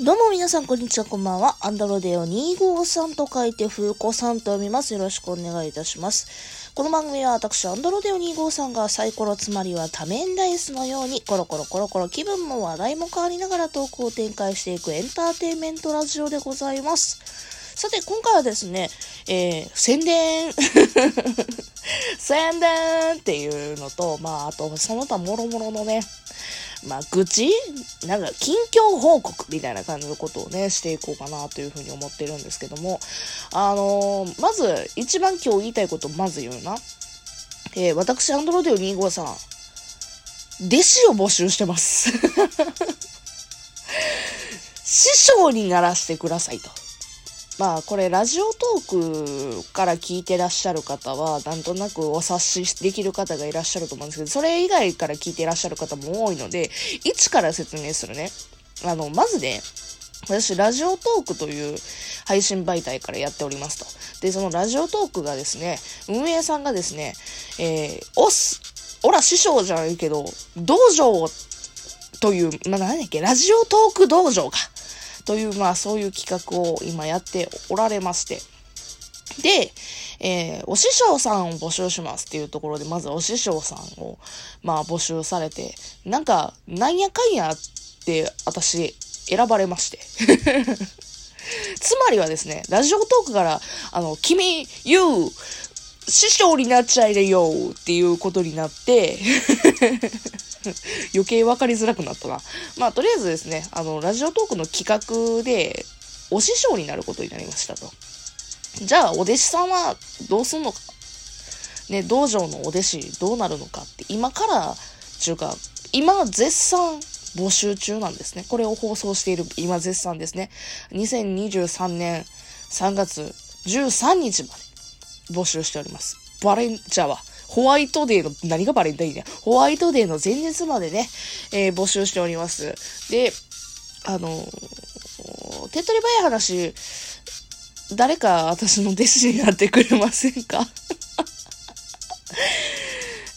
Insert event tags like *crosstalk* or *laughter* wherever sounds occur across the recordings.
どうも皆さん、こんにちは、こんばんは。アンドロデオ253と書いて、風子さんと読みます。よろしくお願いいたします。この番組は私、アンドロデオ253がサイコロつまりは多面ダイスのように、コロコロコロコロ気分も話題も変わりながらトークを展開していくエンターテインメントラジオでございます。さて、今回はですね、えー、宣伝宣伝っていうのと、まあ、あと、その他もろもろのね、まあ、愚痴？なんか、近況報告みたいな感じのことをね、していこうかなというふうに思ってるんですけども、あのーまず、一番今日言いたいことまず言うな。えー私、アンドロデオ25さん、弟子を募集してます。*laughs* 師匠にならしてくださいと。まあこれラジオトークから聞いてらっしゃる方はなんとなくお察しできる方がいらっしゃると思うんですけどそれ以外から聞いてらっしゃる方も多いので一から説明するね。あのまずね私ラジオトークという配信媒体からやっておりますと。でそのラジオトークがですね運営さんがですねえー、おすおら師匠じゃないけど道場という、まあ、何だっけラジオトーク道場か。という、まあそういう企画を今やっておられまして。で、えーお師匠さんを募集しますっていうところで、まずお師匠さんを、まあ募集されて、なんか、なんやかんやって私、選ばれまして。*laughs* つまりはですね、ラジオトークから、あの、君、you、師匠になっちゃえれよっていうことになって、*laughs* *laughs* 余計分かりづらくなったな。まあ、とりあえずですね、あの、ラジオトークの企画で、お師匠になることになりましたと。じゃあ、お弟子さんはどうすんのか？ね、道場のお弟子どうなるのか？って、今から、ちゅうか、今絶賛募集中なんですね。これを放送している今絶賛ですね。2023年3月13日まで募集しております。バレンチャーは、ホワイトデーの、何がバレンタインだよ。ホワイトデーの前日までね、えー募集しております。で、あのー手っ取り早い話、誰か私の弟子になってくれませんか？*laughs*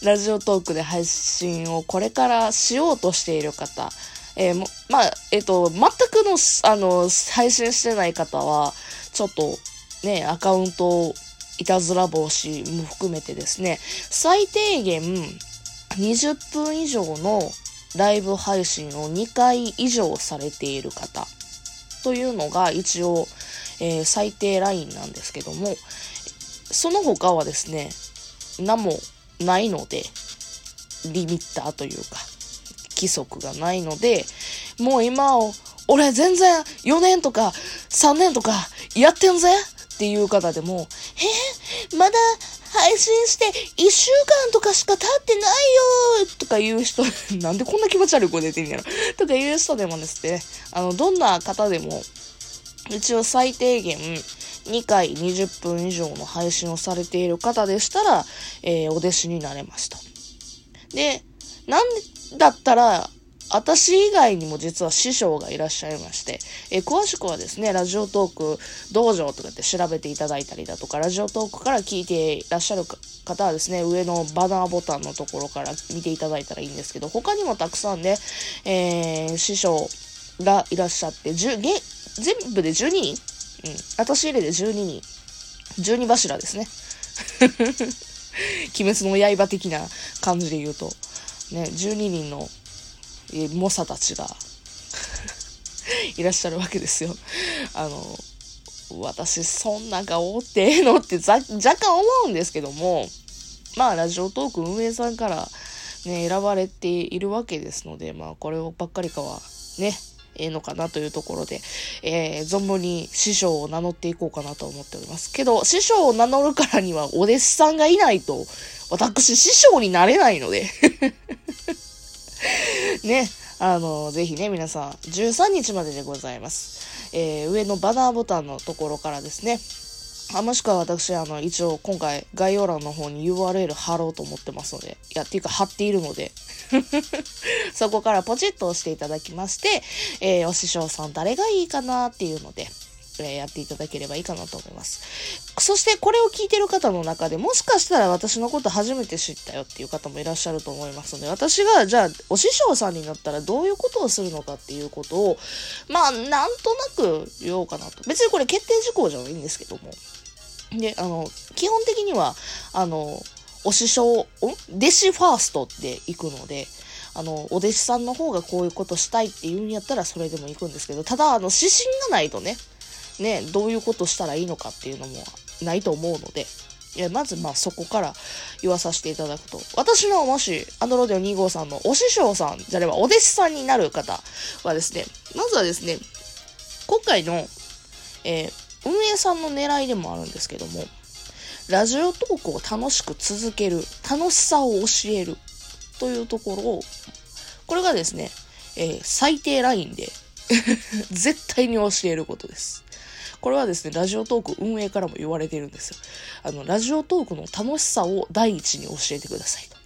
ラジオトークで配信をこれからしようとしている方、えーまあ、えっ、と、全くの、あの、配信してない方は、ちょっと、ね、アカウント、いたずら防止も含めてですね、最低限20分以上のライブ配信を2回以上されている方というのが一応、えー最低ラインなんですけども、その他はですね、何もないので、リミッターというか、規則がないので、もう今を、俺全然4年とか3年とかやってんぜっていう方でも、えまだ配信して1週間とかしか経ってないよとか言う人、なんでこんな気持ち悪い声出てんやろ *laughs* とか言う人でもですね、あの、どんな方でも、一応最低限2回20分以上の配信をされている方でしたら、えーお弟子になれますと。で、なんだったら、私以外にも実は師匠がいらっしゃいまして、えー詳しくはですね、ラジオトーク道場とかって調べていただいたりだとか、ラジオトークから聞いていらっしゃる方はですね、上のバナーボタンのところから見ていただいたらいいんですけど、他にもたくさんね、えー師匠がいらっしゃって、10げ全部で12人？うん。私入れで12人。12柱ですね。*laughs* 鬼滅の刃的な感じで言うと、ね、12人の、猛者たちがいらっしゃるわけですよ。あの、私、そんなんがおってええのって若干思うんですけども、まあ、ラジオトーク運営さんからね、選ばれているわけですので、まあ、これをばっかりかはね、ええのかなというところで、えー存分に師匠を名乗っていこうかなと思っております。けど、師匠を名乗るからにはお弟子さんがいないと、私師匠になれないので。ね、あの、ぜひね、皆さん、13日まででございます。えー上のバナーボタンのところからですね、あもしくは私、あの、一応今回概要欄の方に URL 貼ろうと思ってますので、いや、っていうか貼っているので、*laughs* そこからポチッと押していただきまして、えーお師匠さん誰がいいかなっていうので、えやっていただければいいかなと思います。そしてこれを聞いてる方の中でもしかしたら私のこと初めて知ったよっていう方もいらっしゃると思いますので、私がじゃあお師匠さんになったらどういうことをするのかっていうことを、まあなんとなく言おうかなと。別にこれ決定事項じゃないんですけども。で、あの、基本的には、あの、お師匠、弟子ファーストって行くので、あの、お弟子さんの方がこういうことしたいっていうんやったらそれでも行くんですけど、ただ、あの、指針がないとね、ね、どういうことしたらいいのかっていうのもないと思うので、いやまずまあそこから言わさせていただくと、私のもし、アンドロデオ2号さんのお師匠さんじゃればお弟子さんになる方はですね、まずはですね、今回の、えー、運営さんの狙いでもあるんですけども、ラジオトークを楽しく続ける、楽しさを教えるというところを、これがですね、えー、最低ラインで *laughs* 絶対に教えることです。これはですね、ラジオトーク運営からも言われてるんですよ。あの、ラジオトークの楽しさを第一に教えてくださいと。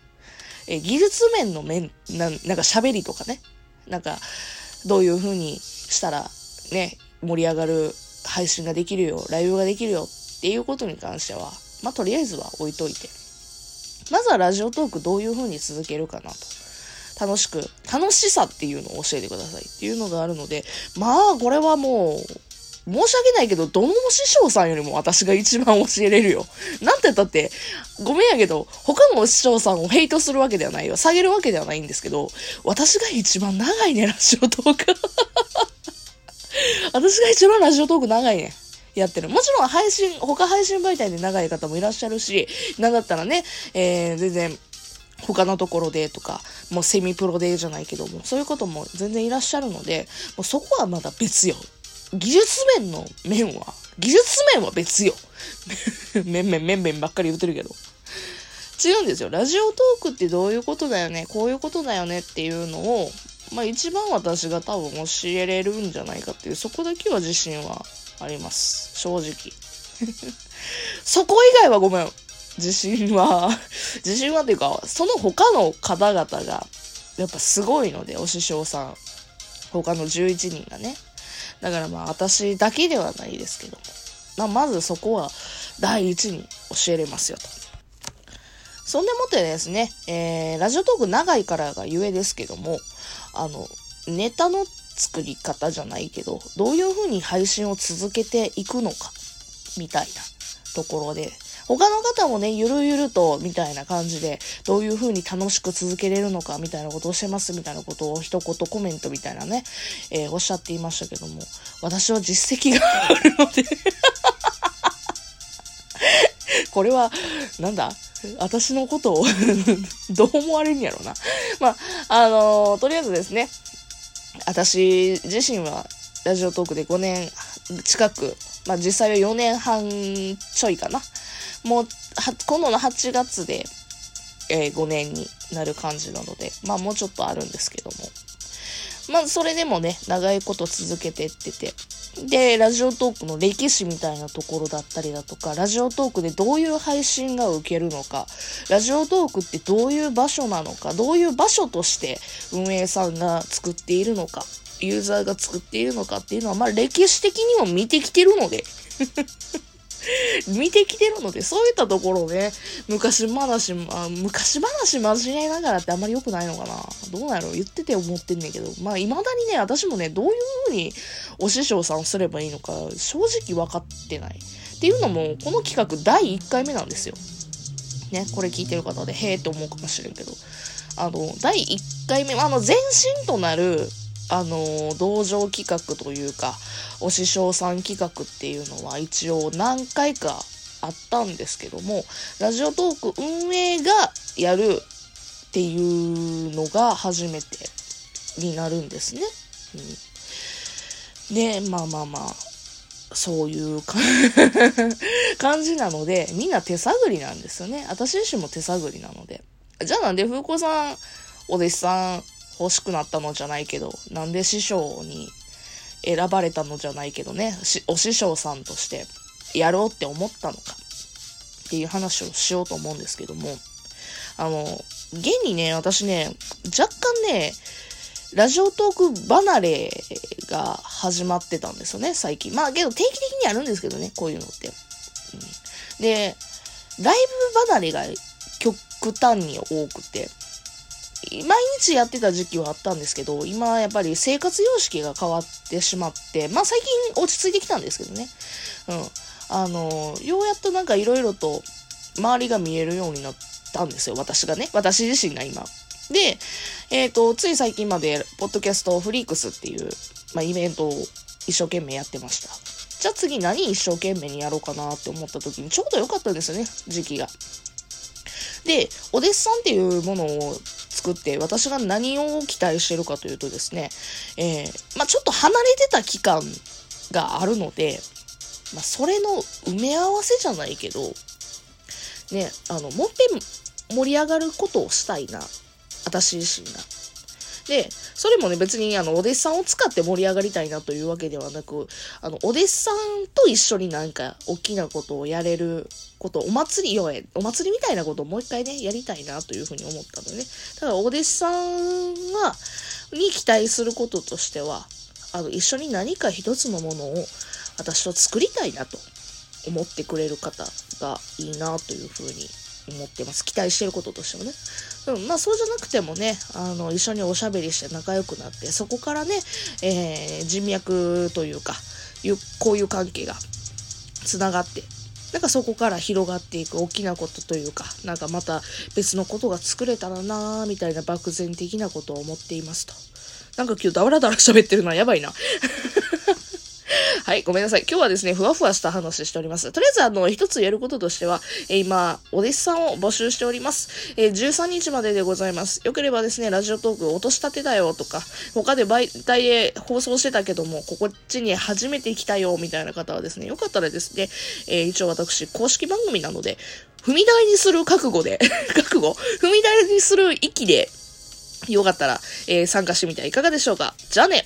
え、技術面の面、ななんか喋りとかね、なんか、どういう風にしたら、ね、盛り上がる配信ができるよ、ライブができるよっていうことに関しては、まあ、とりあえずは置いといて。まずはラジオトークどういう風に続けるかなと。楽しく、楽しさっていうのを教えてくださいっていうのがあるので、まあ、これはもう、申し訳ないけど、どの師匠さんよりも私が一番教えれるよ。なんて言ったって、ごめんやけど、他の師匠さんをヘイトするわけではないよ。下げるわけではないんですけど、私が一番長いね、ラジオトーク。*laughs* 私が一番ラジオトーク長いね。やってる。もちろん配信、他配信媒体で長い方もいらっしゃるし、なんだったらね、えー、全然、他のところでとか、もうセミプロでじゃないけども、そういうことも全然いらっしゃるので、もうそこはまだ別よ。技術面の面は、技術面は別よ。*laughs* 面々面々ばっかり言ってるけど。違うんですよ。ラジオトークってどういうことだよね、こういうことだよねっていうのを、まあ一番私が多分教えれるんじゃないかっていう、そこだけは自信はあります。正直。*laughs* そこ以外はごめん。自信は *laughs* 自信はっていうか、その他の方々が、やっぱすごいので、お師匠さん。他の11人がね。だからまあ、私だけではないですけど。まあ、まずそこは、第一に教えれますよと。そんでもってですね、えー、ラジオトーク長いからがゆえですけども、あの、ネタの作り方じゃないけど、どういう風に配信を続けていくのか、みたいなところで、他の方もね、ゆるゆると、みたいな感じで、どういう風に楽しく続けれるのか、みたいなことをしてます、みたいなことを一言コメントみたいなね、えー、おっしゃっていましたけども、私は実績があるので *laughs* これは、なんだ？私のことを *laughs* どう思われるんやろうな。まあ、あのー、とりあえずですね、私自身はラジオトークで5年近く、まあ実際は4年半ちょいかな。もう、今度の8月で、えー、5年になる感じなので、まあもうちょっとあるんですけども。まあそれでもね、長いこと続けてってて、で、ラジオトークの歴史みたいなところだったりだとか、ラジオトークでどういう配信が受けるのか、ラジオトークってどういう場所なのか、どういう場所として運営さんが作っているのか、ユーザーが作っているのかっていうのは、まあ歴史的にも見てきてるので *laughs* 見てきてるので、そういったところね、昔話、あ昔話交えながらってあんまり良くないのかなどうなの言ってて思ってんねんけど、まあ未だにね、私もね、どういう風にお師匠さんをすればいいのか、正直分かってない。っていうのも、この企画第1回目なんですよ。ね、これ聞いてる方で、へえと思うかもしれんけど。あの、第1回目、あの、前身となる、あの、道場企画というか、お師匠さん企画っていうのは一応何回かあったんですけども、ラジオトーク運営がやるっていうのが初めてになるんですね。うん、で、まあまあまあ、そういう *laughs* 感じなので、みんな手探りなんですよね。私自身も手探りなので。じゃあなんで風子さん、お弟子さん欲しくなったのじゃないけど、なんで師匠に選ばれたのじゃないけどね、お師匠さんとしてやろうって思ったのかっていう話をしようと思うんですけども、あの、現にね、私ね、若干ね、ラジオトーク離れが始まってたんですよね、最近。まあけど定期的にあるんですけどね、こういうのって。うん、で、ライブ離れが極端に多くて、毎日やってた時期はあったんですけど、今やっぱり生活様式が変わってしまって、まあ最近落ち着いてきたんですけどね。うん。あの、ようやっとなんか色々と周りが見えるようになったんですよ、私がね。私自身が今。で、えっ、ー、と、つい最近まで、ポッドキャストフリークスっていう、まあ、イベントを一生懸命やってました。じゃあ次何一生懸命にやろうかなって思った時にちょうど良かったんですよね、時期が。で、お弟子さんっていうものを作って、私が何を期待してるかというとですね、えー、まあ、ちょっと離れてた期間があるので、まあ、それの埋め合わせじゃないけど、ね、あの、もっぺん盛り上がることをしたいな、私自身が。で、それもね、別にあの、お弟子さんを使って盛り上がりたいなというわけではなく、あの、お弟子さんと一緒になんか、大きなことをやれること、お祭り、よえ、お祭りみたいなことをもう一回ね、やりたいなというふうに思ったのね。ただ、お弟子さんが、に期待することとしては、あの、一緒に何か一つのものを、私と作りたいなと思ってくれる方がいいなというふうに思ってます。期待してることとしてもね。うん、まあそうじゃなくてもね、あの、一緒におしゃべりして仲良くなって、そこからね、えー、人脈というか、いうこういう関係がつながって、なんかそこから広がっていく大きなことというか、なんかまた別のことが作れたらなーみたいな漠然的なことを思っていますと。なんか今日ダラダラ喋ってるのはやばいな。はい、ごめんなさい。今日はですね、ふわふわした話しております。とりあえず、あの、一つ言えることとしては、えー、今、お弟子さんを募集しております。えー、13日まででございます。よければですね、ラジオトーク落としたてだよとか、他で媒体で放送してたけども、こっちに初めて来たよ、みたいな方はですね、よかったらですね、えー、一応私、公式番組なので、踏み台にする覚悟で *laughs* 覚悟踏み台にする息で、よかったら、えー、参加してみてはいかがでしょうかじゃあね